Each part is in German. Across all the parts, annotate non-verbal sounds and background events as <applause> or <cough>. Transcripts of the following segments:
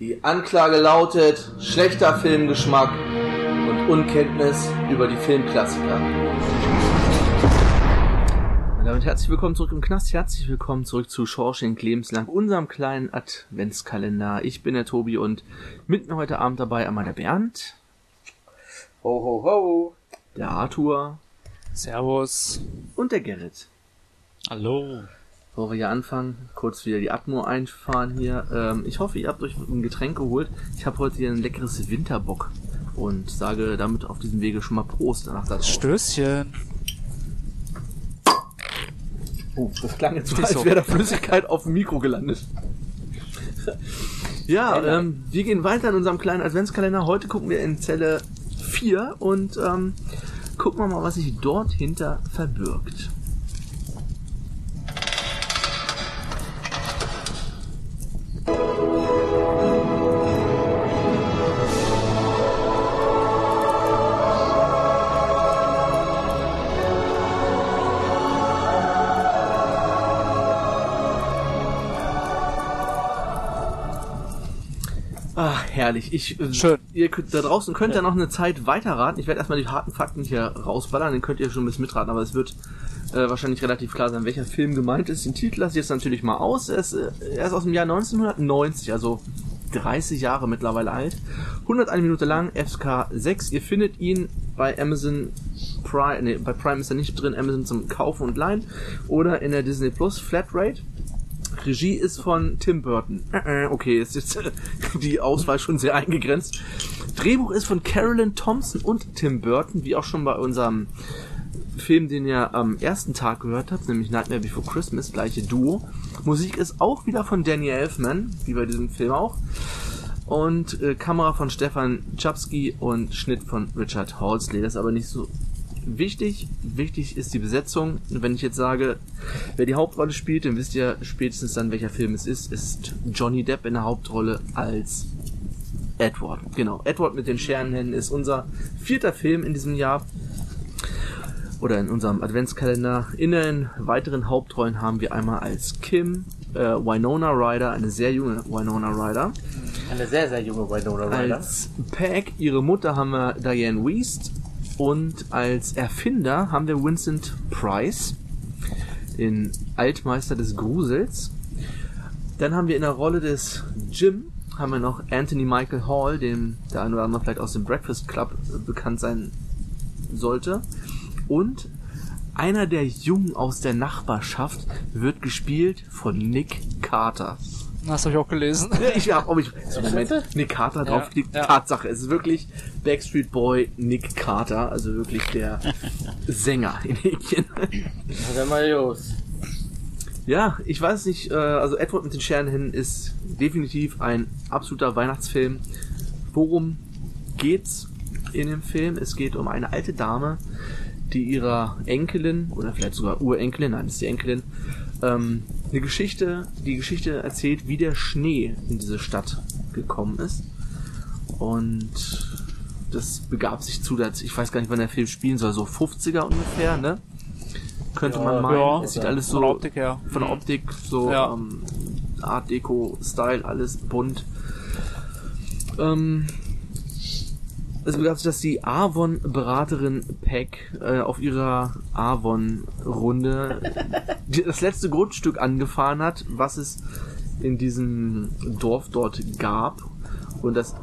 Die Anklage lautet schlechter Filmgeschmack und Unkenntnis über die Filmklassiker. Und damit herzlich willkommen zurück im Knast, herzlich willkommen zurück zu Shawshank Lebenslang, unserem kleinen Adventskalender. Ich bin der Tobi und mit mir heute Abend dabei einmal der Bernd. Ho, ho, ho. Der Arthur. Servus. Und der Gerrit. Hallo. Bevor wir hier anfangen, kurz wieder die Atmo einfahren hier. Ähm, ich hoffe, ihr habt euch ein Getränk geholt. Ich habe heute hier ein leckeres Winterbock und sage damit auf diesem Wege schon mal Prost danach dazu. Stößchen. Oh, das klang jetzt so, als wäre da Flüssigkeit auf dem Mikro gelandet. ja, ähm, wir gehen weiter in unserem kleinen Adventskalender. Heute gucken wir in Zelle 4 und ähm, gucken wir mal, was sich dort hinter verbirgt. Herrlich. Ich, äh, Schön. Ihr könnt, da draußen könnt ihr noch eine Zeit weiterraten. Ich werde erstmal die harten Fakten hier rausballern, dann könnt ihr schon ein bisschen mitraten, aber es wird äh, wahrscheinlich relativ klar sein, welcher Film gemeint ist. Den Titel lasse ich jetzt natürlich mal aus. Er ist, äh, er ist aus dem Jahr 1990, also 30 Jahre mittlerweile alt. 101 Minute lang, FSK 6. Ihr findet ihn bei Amazon Prime, nee, bei Prime ist er nicht drin, Amazon zum Kaufen und Leihen oder in der Disney Plus Flatrate. Regie ist von Tim Burton. Äh, äh, Okay, ist jetzt <laughs> die Auswahl schon sehr eingegrenzt. Drehbuch ist von Carolyn Thompson und Tim Burton, wie auch schon bei unserem Film, den ihr am ersten Tag gehört habt, nämlich Nightmare Before Christmas, gleiche Duo. Musik ist auch wieder von Danny Elfman, wie bei diesem Film auch. Und äh, Kamera von Stefan Czapski und Schnitt von Richard Halsley. Das ist aber nicht so wichtig. Wichtig ist die Besetzung. Wenn ich jetzt sage, wer die Hauptrolle spielt, dann wisst ihr spätestens dann, welcher Film es ist. Es ist Johnny Depp in der Hauptrolle als Edward. Genau, Edward mit den Scherenhänden ist unser vierter Film in diesem Jahr. Oder in unserem Adventskalender. In den weiteren Hauptrollen haben wir einmal als Kim äh, Winona Ryder, eine sehr junge Winona Ryder. Eine sehr, sehr junge Winona Ryder. Als Peg, ihre Mutter, haben wir Diane Wiest. Und als Erfinder haben wir Vincent Price, den Altmeister des Grusels. Dann haben wir in der Rolle des Jim haben wir noch Anthony Michael Hall, dem der ein oder andere vielleicht aus dem Breakfast Club bekannt sein sollte. Und einer der Jungen aus der Nachbarschaft wird gespielt von Nick Carter. Das habe ich auch gelesen. Ja, ich hab, ob ich, so, Moment, Nick Carter drauf liegt. ja. Tatsache, es ist wirklich Backstreet Boy Nick Carter, also wirklich der <laughs> Sänger in Häkchen. Na dann mal los. Ja, ich weiß nicht, äh, also Edward mit den Scherenhänden ist definitiv ein absoluter Weihnachtsfilm. Worum geht's in dem Film? Es geht um eine alte Dame, die ihrer Enkelin, oder vielleicht sogar Urenkelin, nein, das ist die Enkelin, ähm, eine Geschichte, die Geschichte erzählt, wie der Schnee in diese Stadt gekommen ist. Und das begab sich zu, dass, ich weiß gar nicht, wann der Film spielen soll, so 50er ungefähr, ne? Könnte Ja, man meinen. ja. es sieht alles so Von der Optik her. von der Optik so Ja. ähm, Art Deco Style alles bunt. Ähm, es begab sich, dass die Avon Beraterin Peck äh, auf ihrer Avon Runde die- das letzte Grundstück angefahren hat, was es in diesem Dorf dort gab und das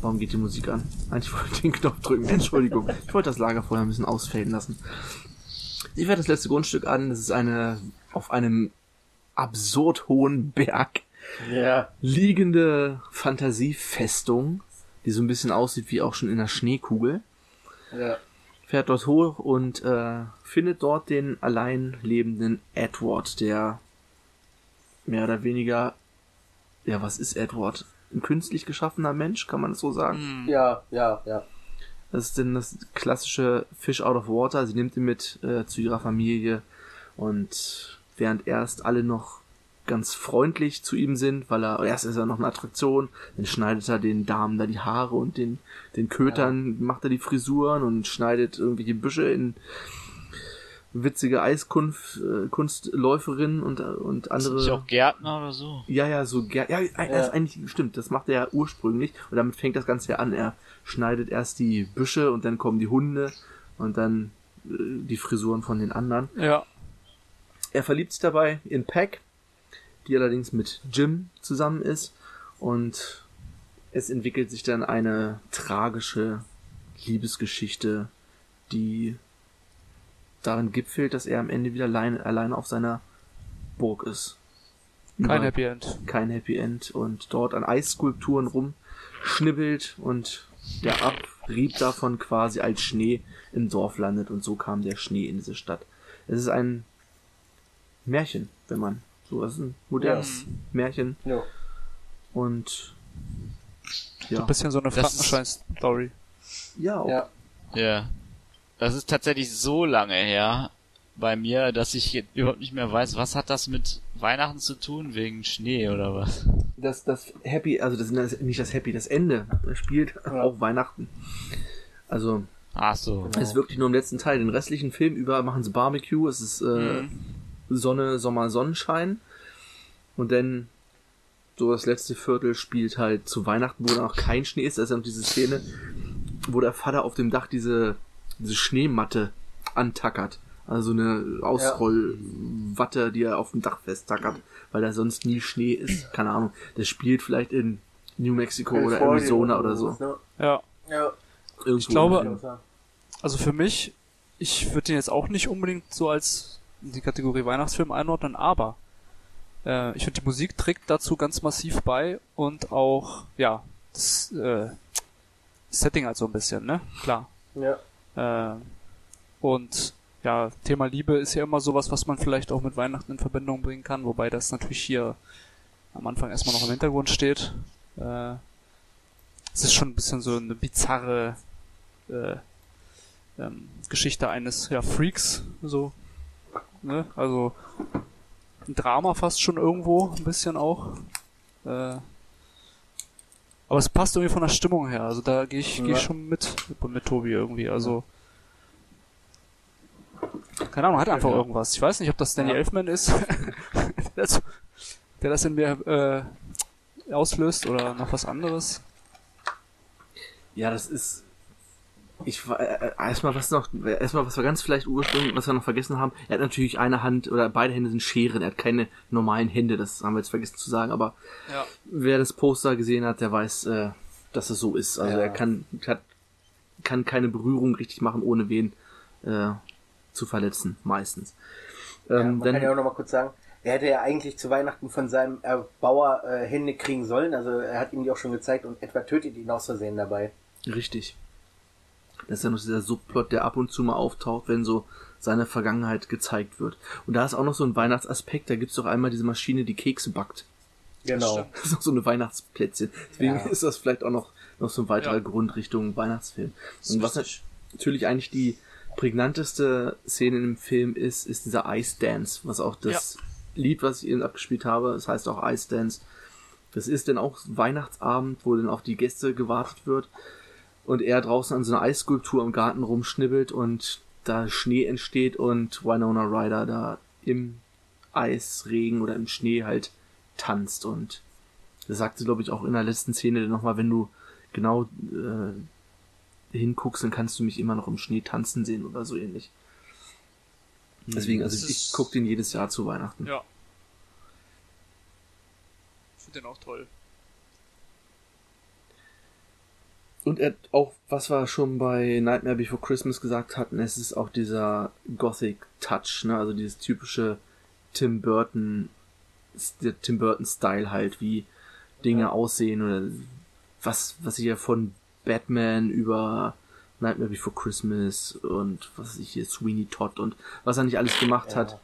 Warum geht die Musik an? Eigentlich wollte ich den Knopf drücken. Entschuldigung. Ich wollte das Lagerfeuer ein bisschen ausfaden lassen. Sie fährt das letzte Grundstück an. Das ist eine auf einem absurd hohen Berg Ja. liegende Fantasiefestung, die so ein bisschen aussieht wie auch schon in der Schneekugel. Ja. Fährt dort hoch und äh, findet dort den allein lebenden Edward, der mehr oder weniger, ja, was ist Edward? Ein künstlich geschaffener Mensch, kann man das so sagen? Ja, ja, ja. Das ist denn das klassische Fish out of water. Sie nimmt ihn mit äh, zu ihrer Familie und während erst alle noch ganz freundlich zu ihm sind, weil er erst ist er noch eine Attraktion, dann schneidet er den Damen da die Haare und den den Kötern macht er die Frisuren und schneidet irgendwelche Büsche in witzige Eiskunstläuferin und, und andere. Ist auch Gärtner oder so? Ja, ja, so ger ja, das ist eigentlich stimmt, das macht er ja ursprünglich und damit fängt das Ganze ja an. Er schneidet erst die Büsche und dann kommen die Hunde und dann äh, die Frisuren von den anderen. Ja. Er verliebt sich dabei in Pack, die allerdings mit Jim zusammen ist und es entwickelt sich dann eine tragische Liebesgeschichte, die darin gipfelt, dass er am Ende wieder allein, alleine auf seiner Burg ist. Kein Happy End. kein Happy End und dort an Eisskulpturen rumschnibbelt und der Abrieb davon quasi als Schnee im Dorf landet und so kam der Schnee in diese Stadt. Es ist ein Märchen, wenn man so, es ist ein modernes Märchen Ja. und So ja, ein bisschen so eine Das Frankenstein-Story. ja, auch, Ja. Ja. Das ist tatsächlich so lange her bei mir, dass ich jetzt überhaupt nicht mehr weiß, was hat das mit Weihnachten zu tun, wegen Schnee oder was? das, das Happy, also das ist nicht das Happy, das Ende spielt auch Weihnachten. Also Ach so. Es ist wirklich nur im letzten Teil. Den restlichen Film über machen sie Barbecue, es ist äh, Sonne, Sommer, Sonnenschein. Und dann so das letzte Viertel spielt halt zu Weihnachten, wo noch kein Schnee ist. Da ist ja noch diese Szene, wo der Vater auf dem Dach diese, diese Schneematte antackert. Also eine Ausrollwatte, die er auf dem Dach festtackert, weil da sonst nie Schnee ist. Keine Ahnung. Das spielt vielleicht in New Mexico oder Arizona oder so. Ne? Ja. Ja. Irgendwo Ich glaube-. Also für mich, ich würde den jetzt auch nicht unbedingt so als in die Kategorie Weihnachtsfilm einordnen, aber äh, ich finde die Musik trägt dazu ganz massiv bei und auch, ja, das äh, Setting halt so ein bisschen, ne? Klar. Ja. Äh, und ja, Thema Liebe ist ja immer sowas, was man vielleicht auch mit Weihnachten in Verbindung bringen kann, wobei das natürlich hier am Anfang erstmal noch im Hintergrund steht. Äh, es ist schon ein bisschen so eine bizarre äh, ähm, Geschichte eines ja, Freaks, so. Ne? Also ein Drama fast schon irgendwo, ein bisschen auch. Äh, aber es passt irgendwie von der Stimmung her. Also da gehe ich, geh ich schon mit, mit Tobi irgendwie. Also keine Ahnung, hat einfach Ja. irgendwas. Ich weiß nicht, ob das Danny Ja. Elfman ist, <laughs> der, das, der das in mir äh, auslöst oder noch was anderes. Ja, das ist. Ich war äh, äh, erstmal was noch, erstmal was wir ganz vielleicht ursprünglich, was wir noch vergessen haben. Er hat natürlich eine Hand oder beide Hände sind Scheren. Er hat keine normalen Hände. Das haben wir jetzt vergessen zu sagen. Aber Ja. wer das Poster gesehen hat, der weiß, äh, dass es so ist. Also Ja. er kann hat, kann keine Berührung richtig machen, ohne wen äh, zu verletzen. Meistens. ja Ähm, man kann ja dann, auch noch mal kurz sagen, er hätte ja eigentlich zu Weihnachten von seinem Erbauer äh, Hände kriegen sollen. Also er hat ihm die auch schon gezeigt und etwa tötet ihn aus Versehen dabei. richtig. Das ist ja noch dieser Subplot, der ab und zu mal auftaucht, wenn so seine Vergangenheit gezeigt wird. Und da ist auch noch so ein Weihnachtsaspekt. Da gibt's doch einmal diese Maschine, die Kekse backt. Genau. Das <laughs> ist noch so eine Weihnachtsplätzchen. Deswegen Ja. ist das vielleicht auch noch, noch so ein weiterer Ja. Grund Richtung Weihnachtsfilm. Und was natürlich eigentlich die prägnanteste Szene im Film ist, ist dieser Ice Dance, was auch das Lied, was ich eben abgespielt habe, das heißt auch Ice Dance. Das ist dann auch Weihnachtsabend, wo dann auf die Gäste gewartet wird und er draußen an so einer Eisskulptur im Garten rumschnibbelt und da Schnee entsteht und Winona Ryder da im Eisregen oder im Schnee halt tanzt und das sagt sie glaube ich auch in der letzten Szene nochmal, wenn du genau äh, hinguckst, dann kannst du mich immer noch im Schnee tanzen sehen oder so ähnlich. Deswegen, also Das ich ist- gucke den jedes Jahr zu Weihnachten. Ja. Ich finde den auch toll. Und er, auch, was wir schon bei Nightmare Before Christmas gesagt hatten, es ist auch dieser Gothic Touch, ne? Also dieses typische Tim Burton, der Tim Burton Style halt, wie Dinge aussehen oder was, was ich ja von Batman über Nightmare Before Christmas und was weiß ich hier, Sweeney Todd und was er nicht alles gemacht Ja. hat,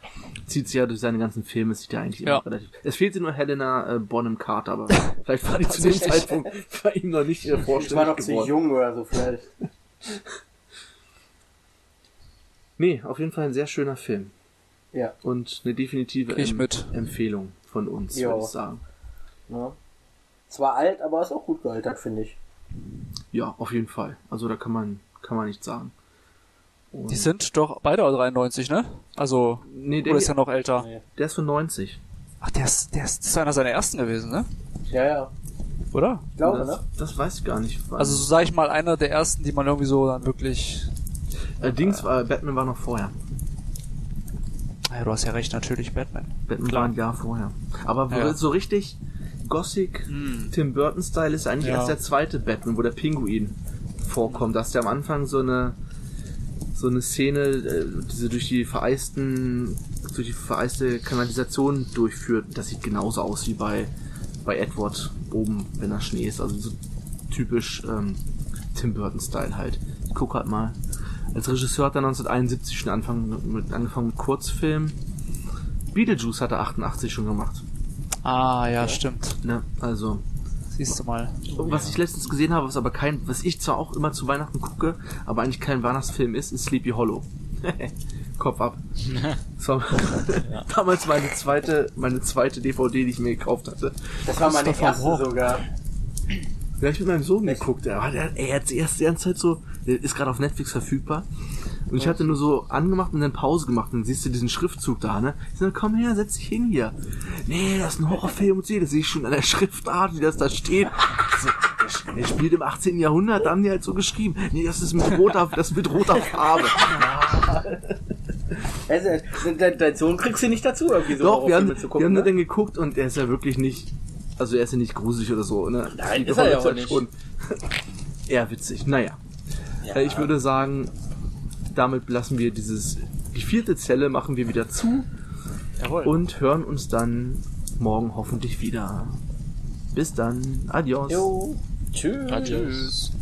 zieht sich ja durch seine ganzen Filme, sieht ja eigentlich Ja. immer relativ. Es fehlte nur Helena äh, Bonham Carter, aber <laughs> vielleicht war die zu dem. Zeitpunkt bei ihm noch nicht äh, Ich war vorstellig noch zu geworden. jung oder so vielleicht. <laughs> Nee, auf jeden Fall ein sehr schöner Film. Ja. Und eine definitive ich Em- mit. Empfehlung von uns, würde ich sagen. Ne? Zwar alt, aber ist auch gut gealtert, finde ich. Ja, auf jeden Fall. Also da kann man, kann man nichts sagen. Die sind doch beide 93, ne? Also, Nee, der, oder ist er noch älter? Nee. der ist von 90. Ach, der ist, der ist, das ist einer seiner ersten gewesen, ne? Ja, ja. Oder? Ich glaube, das, ne? das weiß ich gar nicht. Also, so sag ich mal, einer der ersten, die man irgendwie so dann wirklich. äh, Dings war, Batman war noch vorher. Ja, du hast ja recht, natürlich Batman. Batman Klar. war ein Jahr vorher. Aber Ja. so richtig Gothic, Hm. Tim Burton-Style ist eigentlich Ja. erst der zweite Batman, wo der Pinguin vorkommt. Dass der am Anfang so eine so eine Szene, äh, diese durch die vereisten, durch die vereiste Kanalisation durchführt. Das sieht genauso aus wie bei bei Edward oben, wenn da Schnee ist. Also so typisch ähm, Tim Burton-Style halt. Ich guck halt mal. Als Regisseur hat er 1971 schon angefangen mit, angefangen mit Kurzfilmen. Beetlejuice hat er 88 schon gemacht. Ah, ja, stimmt. Ne? Also, Du mal. was ich letztens gesehen habe, was aber kein, was ich zwar auch immer zu Weihnachten gucke, aber eigentlich kein Weihnachtsfilm ist, ist Sleepy Hollow. <laughs> Kopf ab. <laughs> War damals meine zweite, meine zweite DVD, die ich mir gekauft hatte. Das war meine erste Walken. sogar. Ja, ich mit meinem Sohn geguckt. Er hat, er, hat erst die ganze Zeit so, der ist gerade auf Netflix verfügbar. Und ich hatte nur so angemacht und dann Pause gemacht. Und dann siehst du diesen Schriftzug da, ne? Ich sag, komm her, setz dich hin hier. Nee, das ist ein Horrorfilm und so. Das sehe ich schon an der Schriftart, wie das da steht. So, der, der spielt im 18. Jahrhundert, da haben die halt so geschrieben. Nee, das ist mit roter, das ist mit roter Farbe. <laughs> Also, dein, dein Sohn kriegst du nicht dazu, irgendwie so Doch, wir haben, zu wir gucken. haben nur ne? dann geguckt und er ist ja wirklich nicht, also er ist ja nicht gruselig oder so, ne? Nein, ist er ja auch nicht. schon <laughs> Eher witzig. Naja. Ja. Äh, Ich würde sagen, damit lassen wir dieses, die vierte Zelle machen wir wieder zu Jawohl. und hören uns dann morgen hoffentlich wieder. Bis dann. Adios. Jo. Tschüss. Adios.